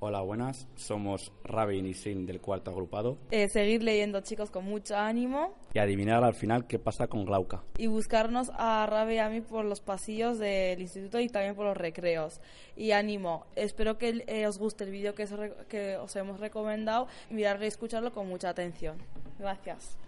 Hola, buenas. Somos Rabin y Sin del cuarto agrupado. Eh, seguir leyendo, chicos, con mucho ánimo. Y adivinar al final qué pasa con Glauca. Y buscarnos a Rabe y a mí por los pasillos del instituto y también por los recreos. Y ánimo. Espero que eh, os guste el vídeo que, que os hemos recomendado. Mirarlo y escucharlo con mucha atención. Gracias.